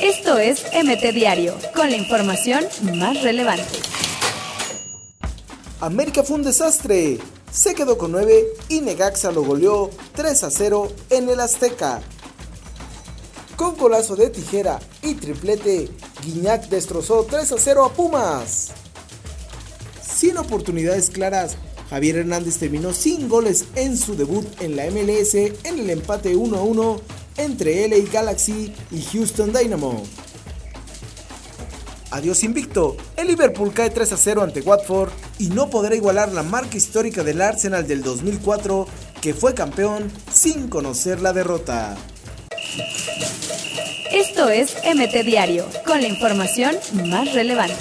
Esto es MT Diario, con la información más relevante. América fue un desastre. Se quedó con 9 y Negaxa lo goleó 3 a 0 en el Azteca. Con golazo de tijera y triplete, Guiñac destrozó 3 a 0 a Pumas. Sin oportunidades claras, Javier Hernández terminó sin goles en su debut en la MLS en el empate 1 a 1 entre LA Galaxy y Houston Dynamo. Adiós invicto, el Liverpool cae 3 a 0 ante Watford y no podrá igualar la marca histórica del Arsenal del 2004 que fue campeón sin conocer la derrota. Esto es MT Diario, con la información más relevante.